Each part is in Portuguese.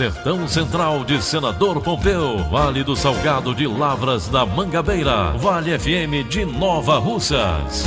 Sertão Central de Senador Pompeu, Vale do Salgado de Lavras da Mangabeira, Vale FM de Nova Russas.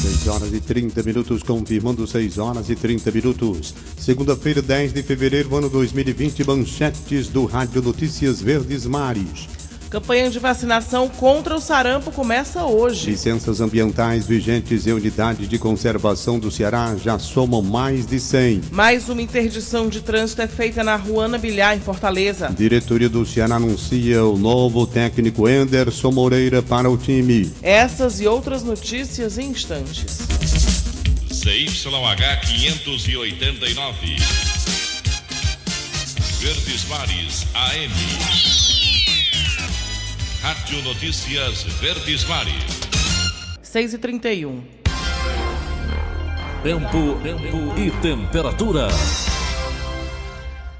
6 horas e 30 minutos, confirmando 6 horas e 30 minutos. Segunda-feira, 10 de fevereiro, ano 2020, manchetes do Rádio Notícias Verdes Mares. Campanha de vacinação contra o sarampo começa hoje. Licenças ambientais vigentes em unidade de conservação do Ceará já somam mais de 100. Mais uma interdição de trânsito é feita na Ruana Bilhar, em Fortaleza. Diretoria do Ceará anuncia o novo técnico Enderson Moreira para o time. Essas e outras notícias em instantes. CYH 589. Verdes Mares AM. Rádio Notícias Verdes Mares. 6 e 31 Tempo, tempo e temperatura.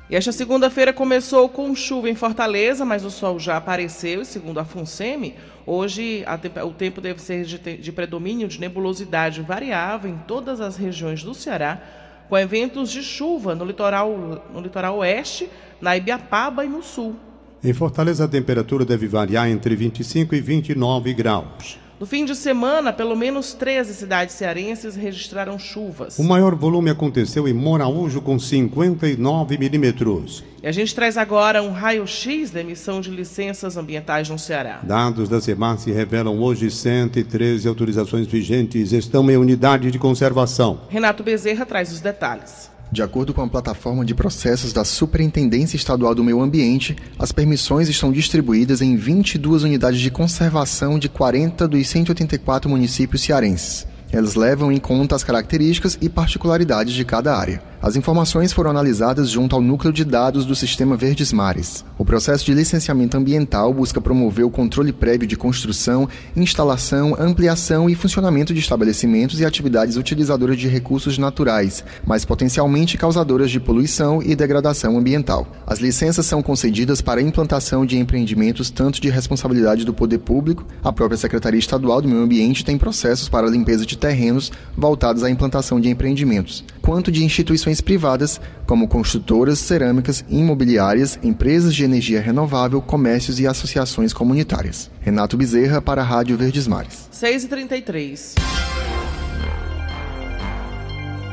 E esta segunda-feira começou com chuva em Fortaleza, mas o sol já apareceu, e segundo a FUNSEMI, hoje a, o tempo deve ser de, de predomínio de nebulosidade variável em todas as regiões do Ceará, com eventos de chuva no litoral, no litoral oeste, na Ibiapaba e no sul. Em Fortaleza, a temperatura deve variar entre 25 e 29 graus. No fim de semana, pelo menos 13 cidades cearenses registraram chuvas. O maior volume aconteceu em Moraújo, com 59 milímetros. E a gente traz agora um raio-x da emissão de licenças ambientais no Ceará. Dados da CEMAS revelam hoje 113 autorizações vigentes estão em unidade de conservação. Renato Bezerra traz os detalhes. De acordo com a plataforma de processos da Superintendência Estadual do Meio Ambiente, as permissões estão distribuídas em 22 unidades de conservação de 40 dos 184 municípios cearenses. Elas levam em conta as características e particularidades de cada área. As informações foram analisadas junto ao núcleo de dados do Sistema Verdes Mares. O processo de licenciamento ambiental busca promover o controle prévio de construção, instalação, ampliação e funcionamento de estabelecimentos e atividades utilizadoras de recursos naturais, mas potencialmente causadoras de poluição e degradação ambiental. As licenças são concedidas para a implantação de empreendimentos tanto de responsabilidade do poder público, a própria Secretaria Estadual do Meio Ambiente tem processos para limpeza de terrenos voltados à implantação de empreendimentos, quanto de instituições privadas, como construtoras, cerâmicas, imobiliárias, empresas de energia renovável, comércios e associações comunitárias. Renato Bezerra para a Rádio Verdes Mares. 6h33.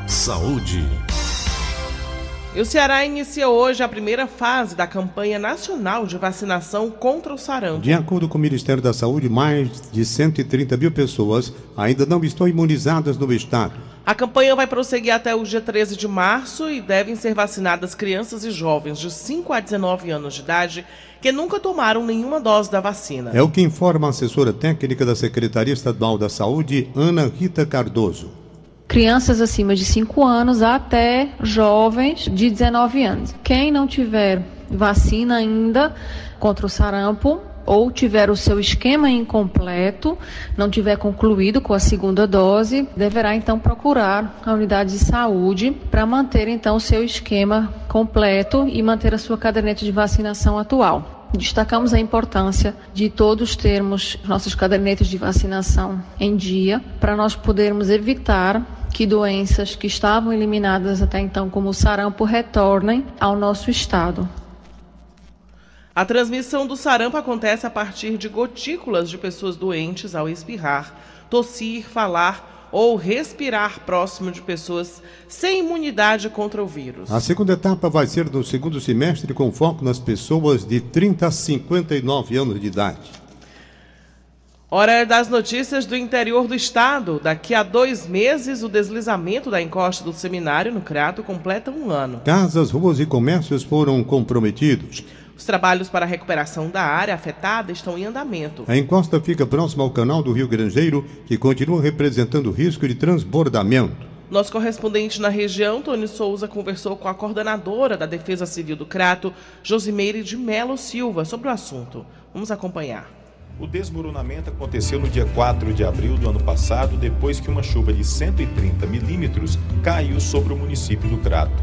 Saúde. E o Ceará inicia hoje a primeira fase da campanha nacional de vacinação contra o sarampo. De acordo com o Ministério da Saúde, mais de 130 mil pessoas ainda não estão imunizadas no estado. A campanha vai prosseguir até o dia 13 de março e devem ser vacinadas crianças e jovens de 5 a 19 anos de idade que nunca tomaram nenhuma dose da vacina. É o que informa a assessora técnica da Secretaria Estadual da Saúde, Ana Rita Cardoso crianças acima de 5 anos até jovens de 19 anos. Quem não tiver vacina ainda contra o sarampo ou tiver o seu esquema incompleto, não tiver concluído com a segunda dose, deverá então procurar a unidade de saúde para manter então o seu esquema completo e manter a sua caderneta de vacinação atual. Destacamos a importância de todos termos nossos cadernetes de vacinação em dia para nós podermos evitar que doenças que estavam eliminadas até então, como o sarampo, retornem ao nosso estado. A transmissão do sarampo acontece a partir de gotículas de pessoas doentes ao espirrar, tossir, falar ou respirar próximo de pessoas sem imunidade contra o vírus. A segunda etapa vai ser no segundo semestre, com foco nas pessoas de 30 a 59 anos de idade. Hora das notícias do interior do estado. Daqui a dois meses, o deslizamento da encosta do seminário no Crato completa um ano. Casas, ruas e comércios foram comprometidos. Os trabalhos para a recuperação da área afetada estão em andamento. A encosta fica próxima ao canal do Rio Grangeiro, que continua representando risco de transbordamento. Nosso correspondente na região, Tony Souza, conversou com a coordenadora da Defesa Civil do Crato, Josimeire de Melo Silva, sobre o assunto. Vamos acompanhar. O desmoronamento aconteceu no dia 4 de abril do ano passado, depois que uma chuva de 130 milímetros caiu sobre o município do Crato.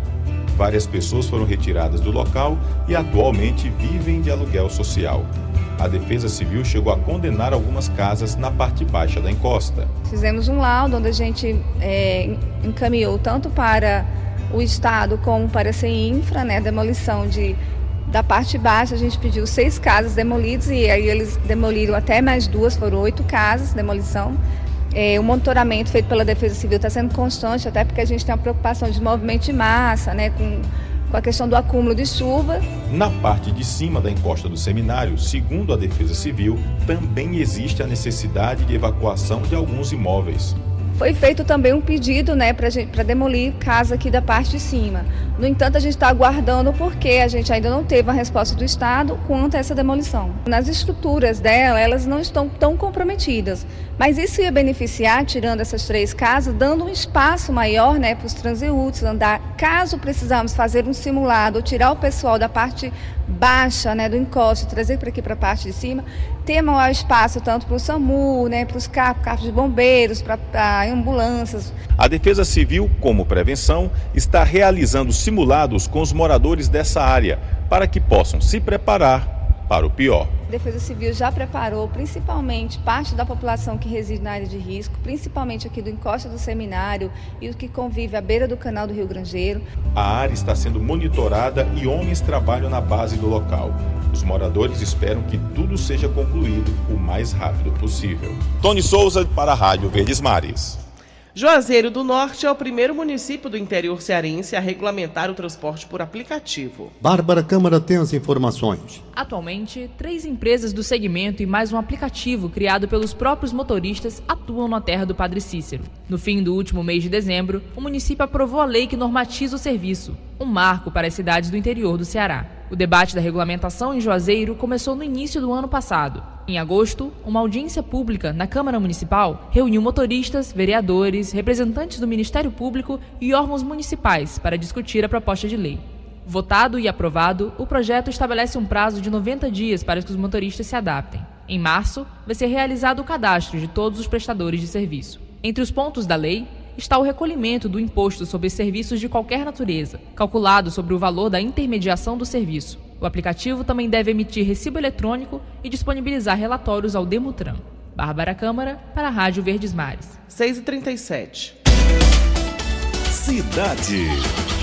Várias pessoas foram retiradas do local e atualmente vivem de aluguel social. A Defesa Civil chegou a condenar algumas casas na parte baixa da encosta. Fizemos um laudo onde a gente é, encaminhou tanto para o Estado como para a CEINFRA, né, demolição de da parte baixa, a gente pediu seis casas demolidas e aí eles demoliram até mais duas, foram oito casas, demolição. É, o monitoramento feito pela Defesa Civil está sendo constante, até porque a gente tem uma preocupação de movimento de massa, né, com, com a questão do acúmulo de chuva. Na parte de cima da encosta do seminário, segundo a Defesa Civil, também existe a necessidade de evacuação de alguns imóveis. Foi feito também um pedido né, para demolir casa aqui da parte de cima. No entanto, a gente está aguardando porque a gente ainda não teve uma resposta do Estado quanto a essa demolição. Nas estruturas dela, elas não estão tão comprometidas, mas isso ia beneficiar, tirando essas três casas, dando um espaço maior né, para os transeúntes andar. Caso precisarmos fazer um simulado tirar o pessoal da parte baixa né, do encosto, trazer para aqui para a parte de cima, ter maior espaço tanto para o SAMU, né, para os carros, carros de bombeiros, para ambulâncias. A Defesa Civil, como prevenção, está realizando simulados com os moradores dessa área para que possam se preparar para o pior. A Defesa Civil já preparou principalmente parte da população que reside na área de risco, principalmente aqui do encosta do seminário e o que convive à beira do canal do Rio Grangeiro. A área está sendo monitorada e homens trabalham na base do local. Os moradores esperam que tudo seja concluído o mais rápido possível. Tony Souza para a Rádio Verdes Mares. Juazeiro do Norte é o primeiro município do interior cearense a regulamentar o transporte por aplicativo. Bárbara Câmara tem as informações. Atualmente, três empresas do segmento e mais um aplicativo criado pelos próprios motoristas atuam na terra do Padre Cícero. No fim do último mês de dezembro, o município aprovou a lei que normatiza o serviço, um marco para as cidades do interior do Ceará. O debate da regulamentação em Juazeiro começou no início do ano passado. Em agosto, uma audiência pública na Câmara Municipal reuniu motoristas, vereadores, representantes do Ministério Público e órgãos municipais para discutir a proposta de lei. Votado e aprovado, o projeto estabelece um prazo de 90 dias para que os motoristas se adaptem. Em março, vai ser realizado o cadastro de todos os prestadores de serviço. Entre os pontos da lei está o recolhimento do imposto sobre serviços de qualquer natureza, calculado sobre o valor da intermediação do serviço. O aplicativo também deve emitir recibo eletrônico e disponibilizar relatórios ao Demutran. Bárbara Câmara, para a Rádio Verdes Mares. 6h37. Cidade.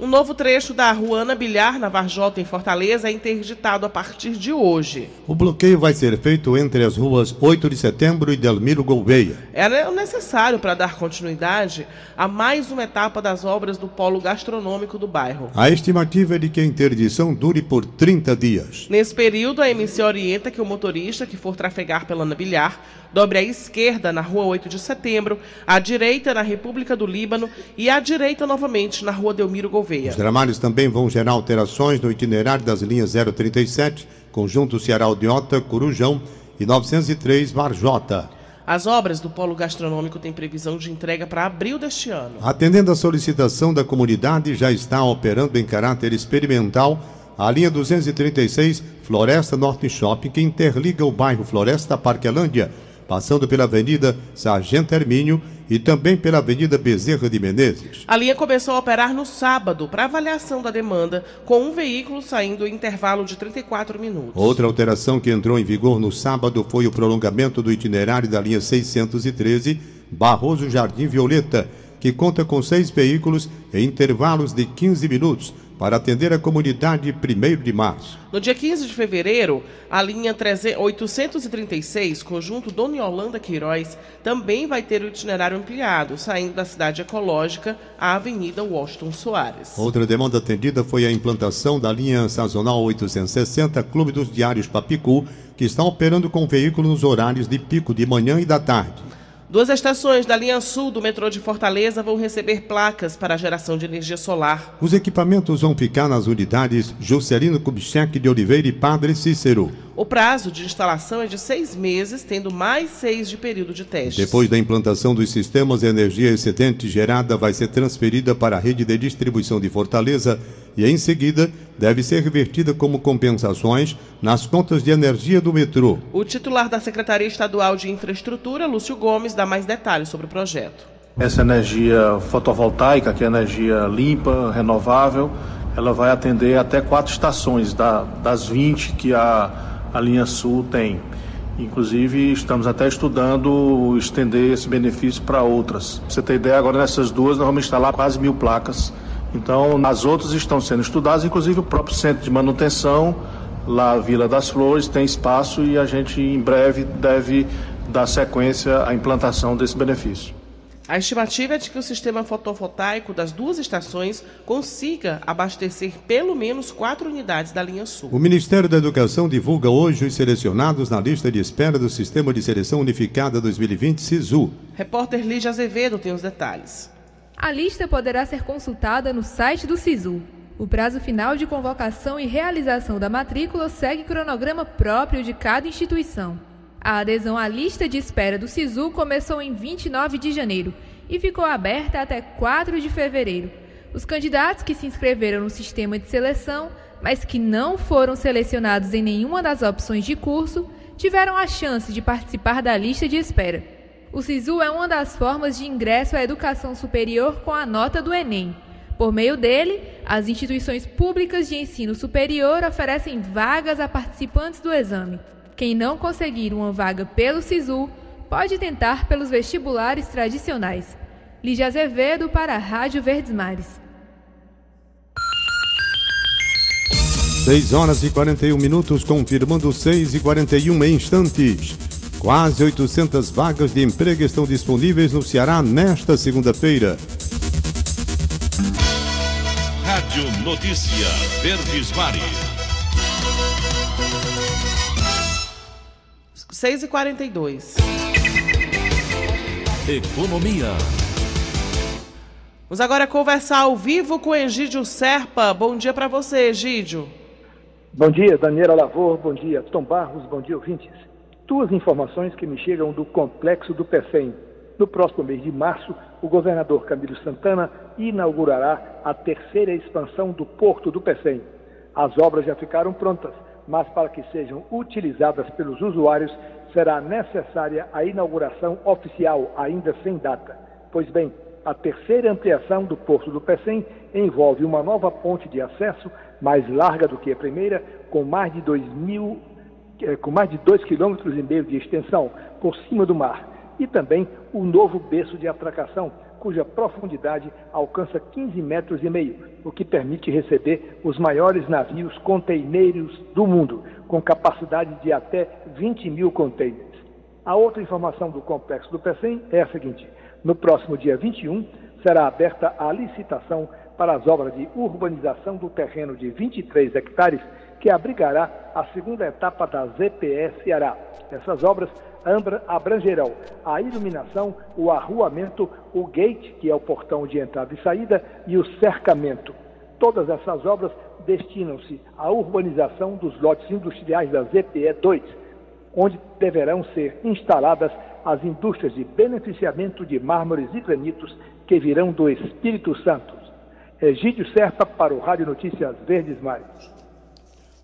Um novo trecho da Ruana Bilhar, na Varjota, em Fortaleza, é interditado a partir de hoje. O bloqueio vai ser feito entre as ruas 8 de setembro e Delmiro Gouveia. É necessário para dar continuidade a mais uma etapa das obras do polo gastronômico do bairro. A estimativa é de que a interdição dure por 30 dias. Nesse período, a MC orienta que o motorista que for trafegar pela Ana Bilhar dobre à esquerda na rua 8 de setembro, à direita na República do Líbano e à direita novamente na rua Delmiro Gouveia. Os trabalhos também vão gerar alterações no itinerário das linhas 037, Conjunto Ceará Aldeota, Corujão e 903 Varjota. As obras do polo gastronômico têm previsão de entrega para abril deste ano. Atendendo à solicitação da comunidade, já está operando em caráter experimental a linha 236 Floresta Norte Shopping, que interliga o bairro Floresta Parquelândia passando pela Avenida Sargento Hermínio e também pela Avenida Bezerra de Menezes. A linha começou a operar no sábado para avaliação da demanda, com um veículo saindo em intervalo de 34 minutos. Outra alteração que entrou em vigor no sábado foi o prolongamento do itinerário da linha 613 Barroso Jardim Violeta, que conta com seis veículos em intervalos de 15 minutos, para atender a comunidade 1 de março. No dia 15 de fevereiro, a linha 836, conjunto Dona Yolanda Queiroz, também vai ter o itinerário ampliado, saindo da cidade ecológica à Avenida Washington Soares. Outra demanda atendida foi a implantação da linha sazonal 860 Clube dos Diários Papicu, que está operando com veículos nos horários de pico de manhã e da tarde. Duas estações da linha sul do metrô de Fortaleza vão receber placas para a geração de energia solar. Os equipamentos vão ficar nas unidades Juscelino Kubitschek de Oliveira e Padre Cícero. O prazo de instalação é de seis meses, tendo mais seis de período de teste. Depois da implantação dos sistemas, a energia excedente gerada vai ser transferida para a rede de distribuição de Fortaleza e, em seguida, deve ser revertida como compensações nas contas de energia do metrô. O titular da Secretaria Estadual de Infraestrutura, Lúcio Gomes, dá mais detalhes sobre o projeto. Essa energia fotovoltaica, que é energia limpa, renovável, ela vai atender até quatro estações da, das 20 que a a linha Sul tem. Inclusive, estamos até estudando estender esse benefício para outras. Pra você ter ideia, agora nessas duas nós vamos instalar quase mil placas. Então, nas outras estão sendo estudadas, inclusive o próprio centro de manutenção, lá Vila das Flores, tem espaço e a gente em breve deve dar sequência à implantação desse benefício. A estimativa é de que o sistema fotovoltaico das duas estações consiga abastecer pelo menos quatro unidades da linha sul. O Ministério da Educação divulga hoje os selecionados na lista de espera do Sistema de Seleção Unificada 2020 SISU. Repórter Lígia Azevedo tem os detalhes. A lista poderá ser consultada no site do SISU. O prazo final de convocação e realização da matrícula segue cronograma próprio de cada instituição. A adesão à lista de espera do SISU começou em 29 de janeiro e ficou aberta até 4 de fevereiro. Os candidatos que se inscreveram no sistema de seleção, mas que não foram selecionados em nenhuma das opções de curso, tiveram a chance de participar da lista de espera. O SISU é uma das formas de ingresso à educação superior com a nota do Enem. Por meio dele, as instituições públicas de ensino superior oferecem vagas a participantes do exame. Quem não conseguir uma vaga pelo SISU pode tentar pelos vestibulares tradicionais. Lígia Azevedo para a Rádio Verdes Mares. 6 horas e 41 minutos, confirmando 6 e 41 instantes. Quase 800 vagas de emprego estão disponíveis no Ceará nesta segunda-feira. Rádio Notícia Verdes Mares. 6 e 42 Economia. Vamos agora conversar ao vivo com Egídio Serpa. Bom dia para você, Egídio. Bom dia, Daniela Lavor. Bom dia, Tom Barros. Bom dia, ouvintes. Duas informações que me chegam do complexo do PECEM. No próximo mês de março, o governador Camilo Santana inaugurará a terceira expansão do porto do PECEM. As obras já ficaram prontas mas para que sejam utilizadas pelos usuários será necessária a inauguração oficial, ainda sem data. Pois bem, a terceira ampliação do Porto do Pecém envolve uma nova ponte de acesso, mais larga do que a primeira, com mais de 2 mil, eh, com mais de 2,5 km e meio de extensão por cima do mar, e também o um novo berço de atracação, cuja profundidade alcança 15 metros e meio, o que permite receber os maiores navios conteineiros do mundo, com capacidade de até 20 mil contêineres. A outra informação do complexo do PECEM é a seguinte: no próximo dia 21 será aberta a licitação para as obras de urbanização do terreno de 23 hectares que abrigará a segunda etapa da ZPE Ceará. Essas obras abrangerão a iluminação, o arruamento, o gate, que é o portão de entrada e saída, e o cercamento. Todas essas obras destinam-se à urbanização dos lotes industriais da ZPE 2, onde deverão ser instaladas as indústrias de beneficiamento de mármores e granitos que virão do Espírito Santo. Egídio Serpa para o Rádio Notícias Verdes Mares.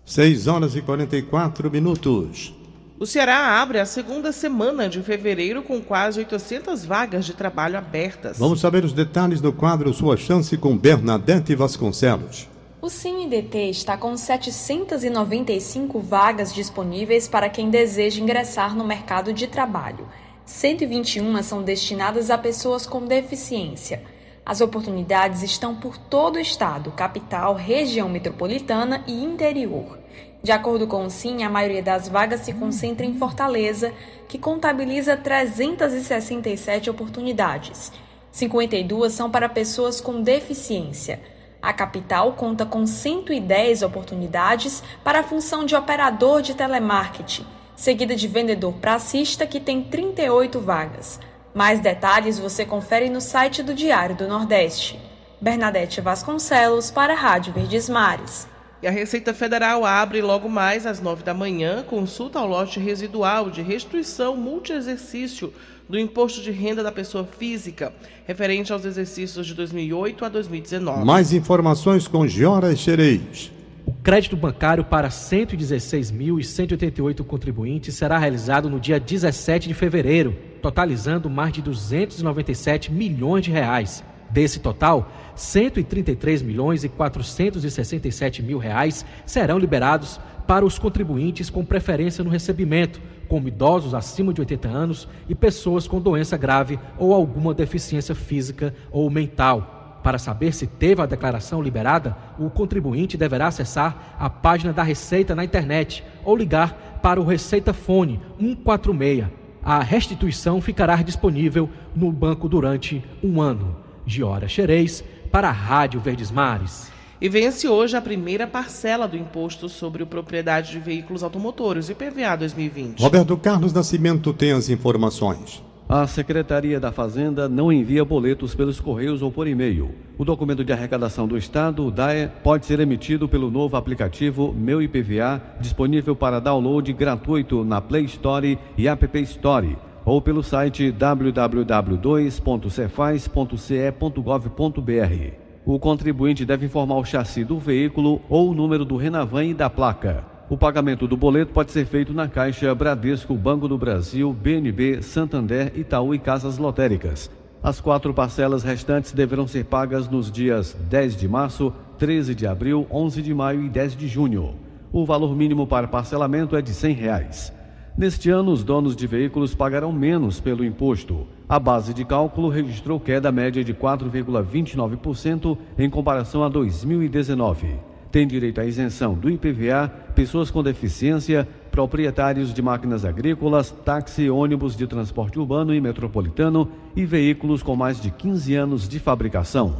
6 horas e 44 minutos. O Ceará abre a segunda semana de fevereiro com quase 800 vagas de trabalho abertas. Vamos saber os detalhes do quadro Sua Chance com Bernadette Vasconcelos. O CineDT está com 795 vagas disponíveis para quem deseja ingressar no mercado de trabalho. 121 são destinadas a pessoas com deficiência. As oportunidades estão por todo o estado, capital, região metropolitana e interior. De acordo com o Sim, a maioria das vagas se concentra em Fortaleza, que contabiliza 367 oportunidades. 52 são para pessoas com deficiência. A capital conta com 110 oportunidades para a função de operador de telemarketing, seguida de vendedor pracista, que tem 38 vagas. Mais detalhes você confere no site do Diário do Nordeste. Bernadette Vasconcelos para a Rádio Verdes Mares. E a Receita Federal abre logo mais às nove da manhã consulta ao lote residual de restituição multiexercício do imposto de renda da pessoa física, referente aos exercícios de 2008 a 2019. Mais informações com Giora Xerez. O crédito bancário para 116.188 contribuintes será realizado no dia 17 de fevereiro, totalizando mais de 297 milhões de reais. Desse total, 133 milhões e 467 mil reais serão liberados para os contribuintes com preferência no recebimento, como idosos acima de 80 anos e pessoas com doença grave ou alguma deficiência física ou mental. Para saber se teve a declaração liberada, o contribuinte deverá acessar a página da Receita na internet ou ligar para o Receita Fone 146. A restituição ficará disponível no banco durante um ano. Giora Xerez, para a Rádio Verdes Mares. E vence hoje a primeira parcela do Imposto sobre a Propriedade de Veículos Automotores, IPVA 2020. Roberto Carlos Nascimento tem as informações. A Secretaria da Fazenda não envia boletos pelos correios ou por e-mail. O documento de arrecadação do Estado, o DAE, pode ser emitido pelo novo aplicativo Meu IPVA, disponível para download gratuito na Play Store e App Store ou pelo site www.cefaz.ce.gov.br. O contribuinte deve informar o chassi do veículo ou o número do Renavan e da placa. O pagamento do boleto pode ser feito na Caixa Bradesco, Banco do Brasil, BNB, Santander, Itaú e Casas Lotéricas. As quatro parcelas restantes deverão ser pagas nos dias 10 de março, 13 de abril, 11 de maio e 10 de junho. O valor mínimo para parcelamento é de 100 reais. Neste ano, os donos de veículos pagarão menos pelo imposto. A base de cálculo registrou queda média de 4,29% em comparação a 2019. Tem direito à isenção do IPVA pessoas com deficiência, proprietários de máquinas agrícolas, táxi, ônibus de transporte urbano e metropolitano e veículos com mais de 15 anos de fabricação.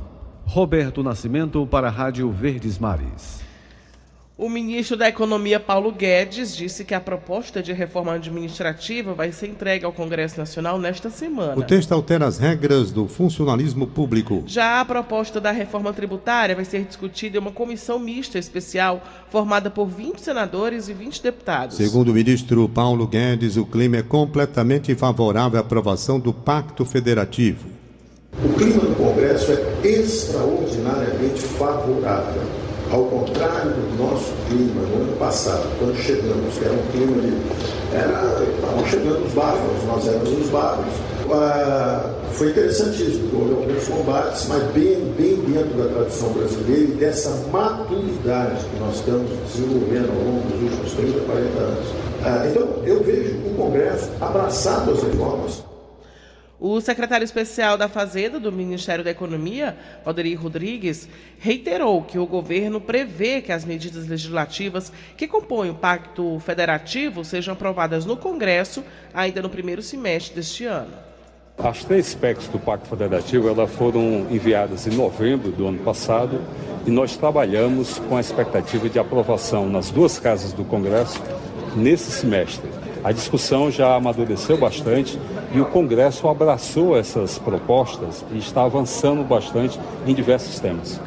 Roberto Nascimento para a Rádio Verdes Mares. O ministro da Economia, Paulo Guedes, disse que a proposta de reforma administrativa vai ser entregue ao Congresso Nacional nesta semana. O texto altera as regras do funcionalismo público. Já a proposta da reforma tributária vai ser discutida em uma comissão mista especial formada por 20 senadores e 20 deputados. Segundo o ministro Paulo Guedes, o clima é completamente favorável à aprovação do Pacto Federativo. O clima do Congresso é extraordinariamente favorável ao contrário do nosso clima no ano passado, quando chegamos, que era um clima de. Era, estavam chegando os bárbaros, nós éramos os bárbaros. Foi interessantíssimo, houve alguns combates, mas bem, bem dentro da tradição brasileira e dessa maturidade que nós estamos desenvolvendo ao longo dos últimos 30, 40 anos. Ah, então, eu vejo o Congresso abraçado às reformas, o secretário especial da Fazenda do Ministério da Economia, Valdeir Rodrigues, reiterou que o governo prevê que as medidas legislativas que compõem o Pacto Federativo sejam aprovadas no Congresso ainda no primeiro semestre deste ano. As três PECs do Pacto Federativo elas foram enviadas em novembro do ano passado e nós trabalhamos com a expectativa de aprovação nas duas casas do Congresso nesse semestre. A discussão já amadureceu bastante e o Congresso abraçou essas propostas e está avançando bastante em diversos temas.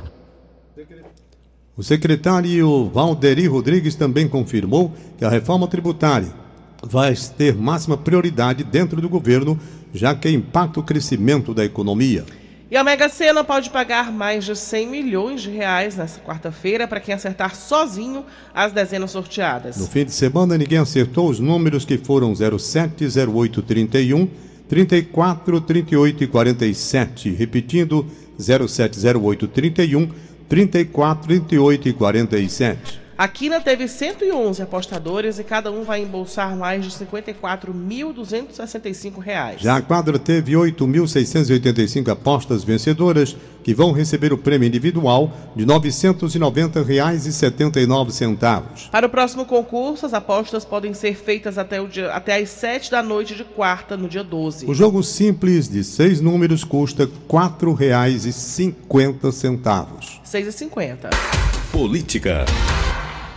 O secretário Valderi Rodrigues também confirmou que a reforma tributária vai ter máxima prioridade dentro do governo, já que impacta o crescimento da economia. E a Mega Sena pode pagar mais de 100 milhões de reais nesta quarta-feira para quem acertar sozinho as dezenas sorteadas. No fim de semana, ninguém acertou os números que foram 07, 08, 31, 34, 38 e 47. Repetindo, 07, 08, 31, 34, 38 e 47. A Quina teve 111 apostadores e cada um vai embolsar mais de R$ 54.265. Já a quadra teve 8.685 apostas vencedoras, que vão receber o prêmio individual de R$ 990,79. Para o próximo concurso, as apostas podem ser feitas até, o dia, até às 7 da noite de quarta, no dia 12. O jogo simples de seis números custa R$ 4,50. 6,50. Política.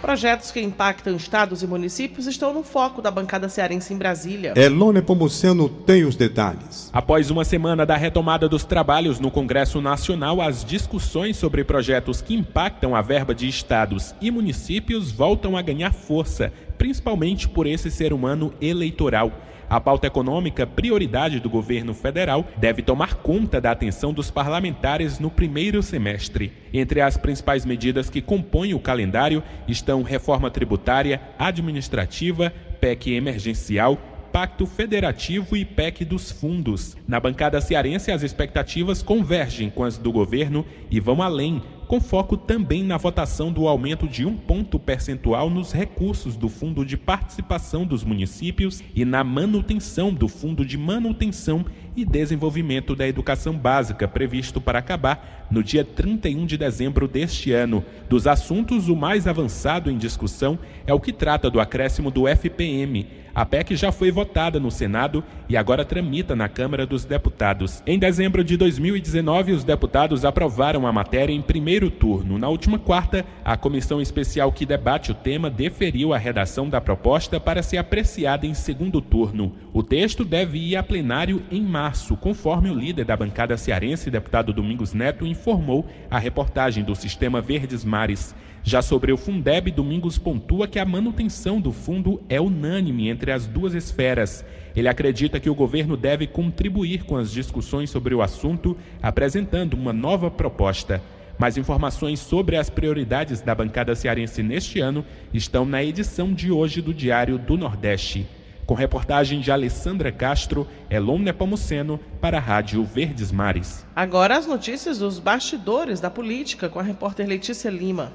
Projetos que impactam estados e municípios estão no foco da bancada cearense em Brasília. Elone Pomuceno tem os detalhes. Após uma semana da retomada dos trabalhos no Congresso Nacional, as discussões sobre projetos que impactam a verba de estados e municípios voltam a ganhar força, principalmente por esse ser humano eleitoral. A pauta econômica, prioridade do governo federal, deve tomar conta da atenção dos parlamentares no primeiro semestre. Entre as principais medidas que compõem o calendário estão reforma tributária, administrativa, PEC emergencial, Pacto Federativo e PEC dos Fundos. Na bancada cearense, as expectativas convergem com as do governo e vão além, com foco também na votação do aumento de um ponto percentual nos recursos do Fundo de Participação dos Municípios e na manutenção do Fundo de Manutenção e Desenvolvimento da Educação Básica, previsto para acabar no dia 31 de dezembro deste ano. Dos assuntos, o mais avançado em discussão é o que trata do acréscimo do FPM. A PEC já foi votada no Senado e agora tramita na Câmara dos Deputados. Em dezembro de 2019, os deputados aprovaram a matéria em primeiro turno. Na última quarta, a comissão especial que debate o tema deferiu a redação da proposta para ser apreciada em segundo turno. O texto deve ir a plenário em março, conforme o líder da bancada cearense, deputado Domingos Neto, informou a reportagem do Sistema Verdes Mares. Já sobre o Fundeb, Domingos pontua que a manutenção do fundo é unânime entre as duas esferas. Ele acredita que o governo deve contribuir com as discussões sobre o assunto, apresentando uma nova proposta. Mais informações sobre as prioridades da bancada cearense neste ano estão na edição de hoje do Diário do Nordeste. Com reportagem de Alessandra Castro, Elon Nepomuceno, para a Rádio Verdes Mares. Agora as notícias dos bastidores da política com a repórter Letícia Lima.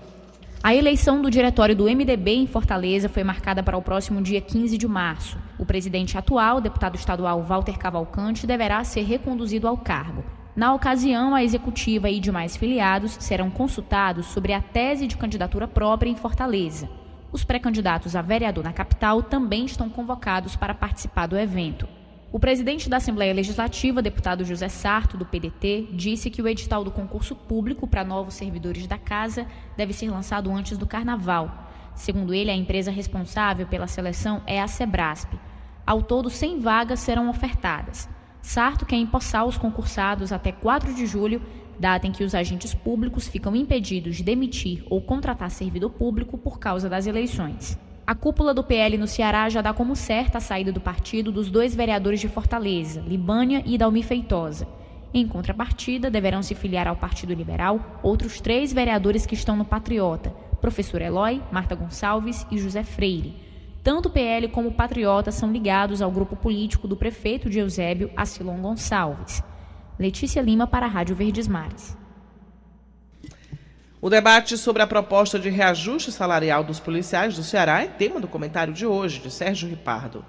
A eleição do diretório do MDB em Fortaleza foi marcada para o próximo dia 15 de março. O presidente atual, deputado estadual Walter Cavalcante, deverá ser reconduzido ao cargo. Na ocasião, a executiva e demais filiados serão consultados sobre a tese de candidatura própria em Fortaleza. Os pré-candidatos a vereador na capital também estão convocados para participar do evento. O presidente da Assembleia Legislativa, deputado José Sarto, do PDT, disse que o edital do concurso público para novos servidores da casa deve ser lançado antes do carnaval. Segundo ele, a empresa responsável pela seleção é a Sebrasp. Ao todo, 100 vagas serão ofertadas. Sarto quer empossar os concursados até 4 de julho, data em que os agentes públicos ficam impedidos de demitir ou contratar servidor público por causa das eleições. A cúpula do PL no Ceará já dá como certa a saída do partido dos dois vereadores de Fortaleza, Libânia e Dalmi Feitosa. Em contrapartida, deverão se filiar ao Partido Liberal outros três vereadores que estão no Patriota, professor Eloy, Marta Gonçalves e José Freire. Tanto o PL como o Patriota são ligados ao grupo político do prefeito de Eusébio, Acilon Gonçalves. Letícia Lima para a Rádio Verdes Mares. O debate sobre a proposta de reajuste salarial dos policiais do Ceará é tema do comentário de hoje, de Sérgio Ripardo.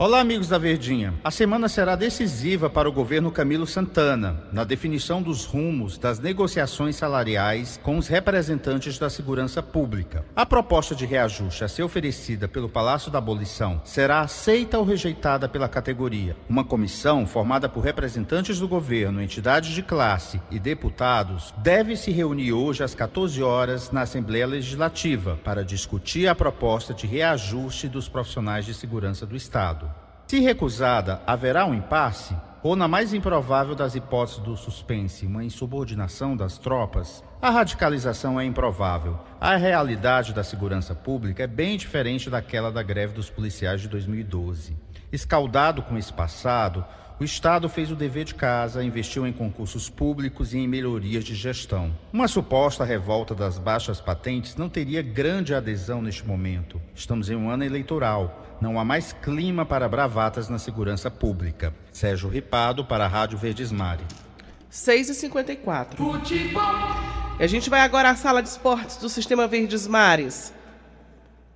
Olá, amigos da Verdinha. A semana será decisiva para o governo Camilo Santana na definição dos rumos das negociações salariais com os representantes da segurança pública. A proposta de reajuste a ser oferecida pelo Palácio da Abolição será aceita ou rejeitada pela categoria. Uma comissão formada por representantes do governo, entidades de classe e deputados deve se reunir hoje às 14 horas na Assembleia Legislativa para discutir a proposta de reajuste dos profissionais de segurança do Estado. Se recusada, haverá um impasse? Ou, na mais improvável das hipóteses do suspense, uma insubordinação das tropas? A radicalização é improvável. A realidade da segurança pública é bem diferente daquela da greve dos policiais de 2012. Escaldado com esse passado, o Estado fez o dever de casa, investiu em concursos públicos e em melhorias de gestão. Uma suposta revolta das baixas patentes não teria grande adesão neste momento. Estamos em um ano eleitoral. Não há mais clima para bravatas na segurança pública. Sérgio Ripado para a Rádio Verdes Mari. 6h54. Futebol. E a gente vai agora à sala de esportes do Sistema Verdes Mares.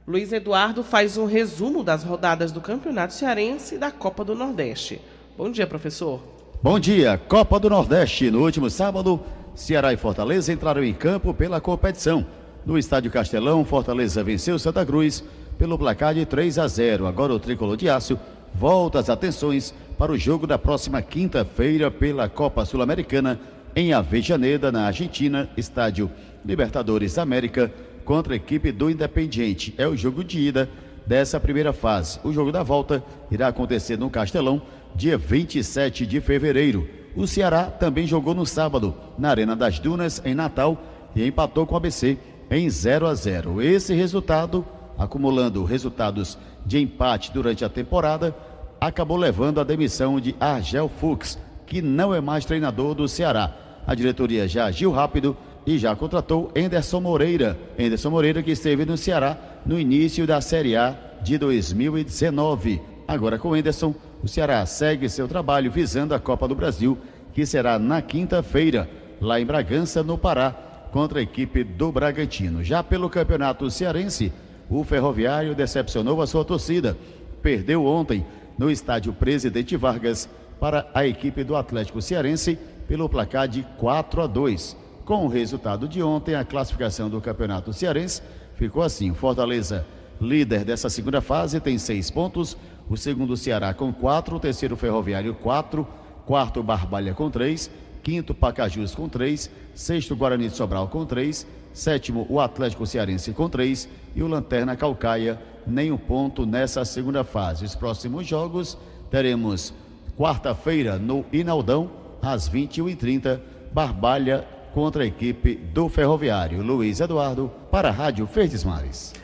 Luiz Eduardo faz um resumo das rodadas do Campeonato Cearense e da Copa do Nordeste. Bom dia, professor. Bom dia. Copa do Nordeste. No último sábado, Ceará e Fortaleza entraram em campo pela competição. No Estádio Castelão, Fortaleza venceu Santa Cruz pelo placar de 3 a 0. Agora o tricolor de aço volta as atenções para o jogo da próxima quinta-feira pela Copa Sul-Americana em Avejaneda, na Argentina, estádio Libertadores América, contra a equipe do Independiente. É o jogo de ida dessa primeira fase. O jogo da volta irá acontecer no Castelão, dia 27 de fevereiro. O Ceará também jogou no sábado, na Arena das Dunas, em Natal, e empatou com o ABC em 0 a 0. Esse resultado, acumulando resultados de empate durante a temporada, acabou levando à demissão de Argel Fux, que não é mais treinador do Ceará. A diretoria já agiu rápido e já contratou Enderson Moreira. Enderson Moreira que esteve no Ceará no início da Série A de 2019. Agora com Enderson, o Ceará segue seu trabalho visando a Copa do Brasil, que será na quinta-feira, lá em Bragança, no Pará, contra a equipe do Bragantino. Já pelo Campeonato Cearense, o Ferroviário decepcionou a sua torcida. Perdeu ontem no estádio Presidente Vargas para a equipe do Atlético Cearense pelo placar de 4 a 2. Com o resultado de ontem, a classificação do Campeonato Cearense ficou assim: Fortaleza, líder dessa segunda fase, tem seis pontos. O segundo Ceará com quatro, o terceiro Ferroviário quatro, quarto Barbalha com três, quinto Pacajus com três, sexto Guarani de Sobral com três, sétimo o Atlético Cearense com três e o Lanterna Calcaia nenhum ponto nessa segunda fase. Os próximos jogos teremos quarta-feira no Inaldão, às 21h30, Barbalha contra a equipe do Ferroviário. Luiz Eduardo, para a Rádio Verdes Mares.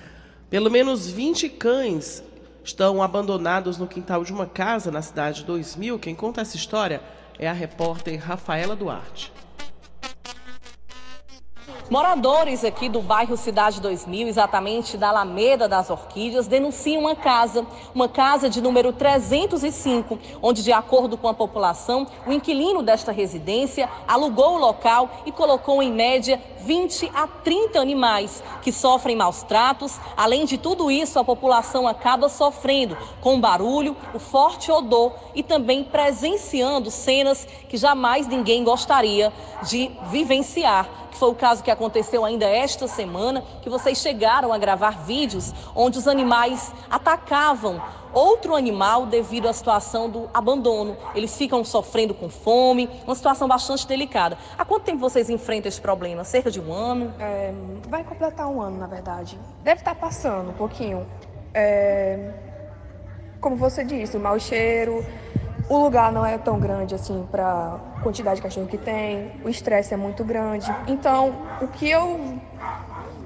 Pelo menos 20 cães estão abandonados no quintal de uma casa na cidade de 2000. Quem conta essa história é a repórter Rafaela Duarte. Moradores aqui do bairro Cidade 2000, exatamente da Alameda das Orquídeas, denunciam uma casa, uma casa de número 305, onde, de acordo com a população, o inquilino desta residência alugou o local e colocou em média 20 a 30 animais que sofrem maus tratos. Além de tudo isso, a população acaba sofrendo com o barulho, o forte odor e também presenciando cenas que jamais ninguém gostaria de vivenciar foi o caso que aconteceu ainda esta semana, que vocês chegaram a gravar vídeos onde os animais atacavam outro animal devido à situação do abandono. Eles ficam sofrendo com fome, uma situação bastante delicada. Há quanto tempo vocês enfrentam esse problema? Cerca de um ano? É, vai completar um ano, na verdade. Deve estar passando um pouquinho. É, como você disse, o mau cheiro, o lugar não é tão grande assim para quantidade de cachorro que tem, o estresse é muito grande. Então, o que eu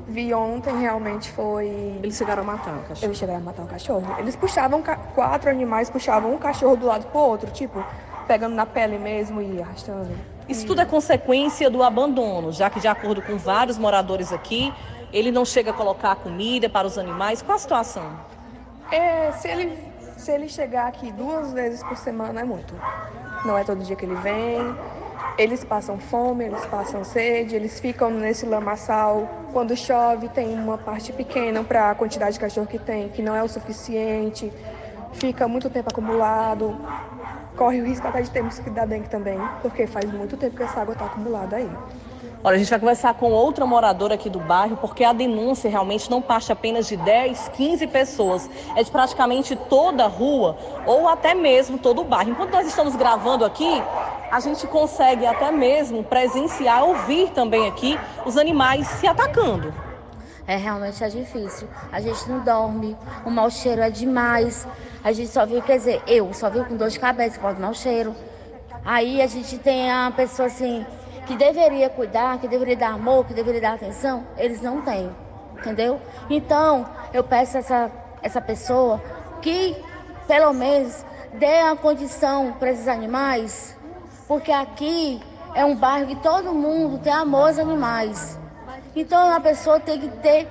vi ontem realmente foi. Eles chegaram a matar o cachorro. Eles chegaram a matar o cachorro. Eles puxavam quatro animais, puxavam um cachorro do lado pro outro, tipo, pegando na pele mesmo e arrastando. Isso tudo é consequência do abandono, já que, de acordo com vários moradores aqui, ele não chega a colocar comida para os animais. Qual a situação? É, se ele se ele chegar aqui duas vezes por semana é muito. Não é todo dia que ele vem. Eles passam fome, eles passam sede, eles ficam nesse lamaçal. Quando chove, tem uma parte pequena para a quantidade de cachorro que tem, que não é o suficiente. Fica muito tempo acumulado. Corre o risco até de termos que dar dengue também, porque faz muito tempo que essa água está acumulada aí. Olha, a gente vai conversar com outra moradora aqui do bairro, porque a denúncia realmente não parte apenas de 10, 15 pessoas, é de praticamente toda a rua ou até mesmo todo o bairro. Enquanto nós estamos gravando aqui, a gente consegue até mesmo presenciar, ouvir também aqui os animais se atacando. É realmente é difícil. A gente não dorme, o mau cheiro é demais. A gente só viu, quer dizer, eu só viu com dor de cabeça por causa do mau cheiro. Aí a gente tem a pessoa assim, que deveria cuidar, que deveria dar amor, que deveria dar atenção, eles não têm, entendeu? Então, eu peço a essa, essa pessoa que, pelo menos, dê uma condição para esses animais, porque aqui é um bairro que todo mundo tem amor aos animais. Então, a pessoa tem que ter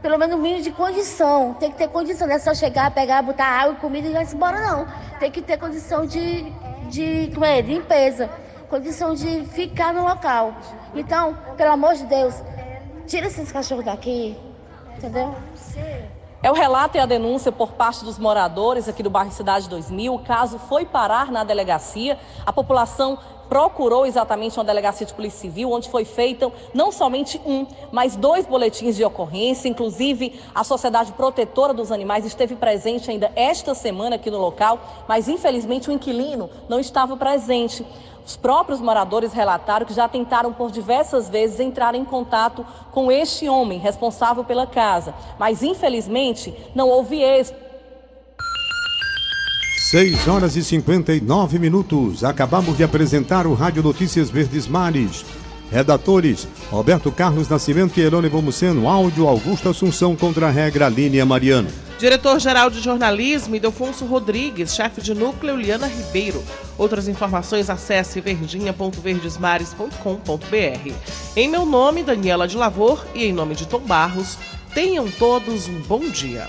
pelo menos um mínimo de condição. Tem que ter condição, não é só chegar, pegar, botar água e comida e ir embora, não. Tem que ter condição de, de, como é, de limpeza condição de ficar no local. Então, pelo amor de Deus, tira esses cachorros daqui, entendeu? É o relato e a denúncia por parte dos moradores aqui do bairro Cidade 2000. O caso foi parar na delegacia. A população procurou exatamente uma delegacia de polícia civil, onde foi feito não somente um, mas dois boletins de ocorrência. Inclusive, a Sociedade Protetora dos Animais esteve presente ainda esta semana aqui no local, mas infelizmente o inquilino não estava presente. Os próprios moradores relataram que já tentaram por diversas vezes entrar em contato com este homem responsável pela casa, mas infelizmente não houve êxito. 6 horas e 59 minutos. Acabamos de apresentar o Rádio Notícias Verdes Mares. Redatores: Roberto Carlos Nascimento e Herônimo Muceno. Áudio: Augusto Assunção contra a regra Línia Mariano. Diretor-geral de jornalismo, Idelfonso Rodrigues, chefe de núcleo, Liana Ribeiro. Outras informações, acesse verdinha.verdesmares.com.br. Em meu nome, Daniela de Lavor, e em nome de Tom Barros, tenham todos um bom dia.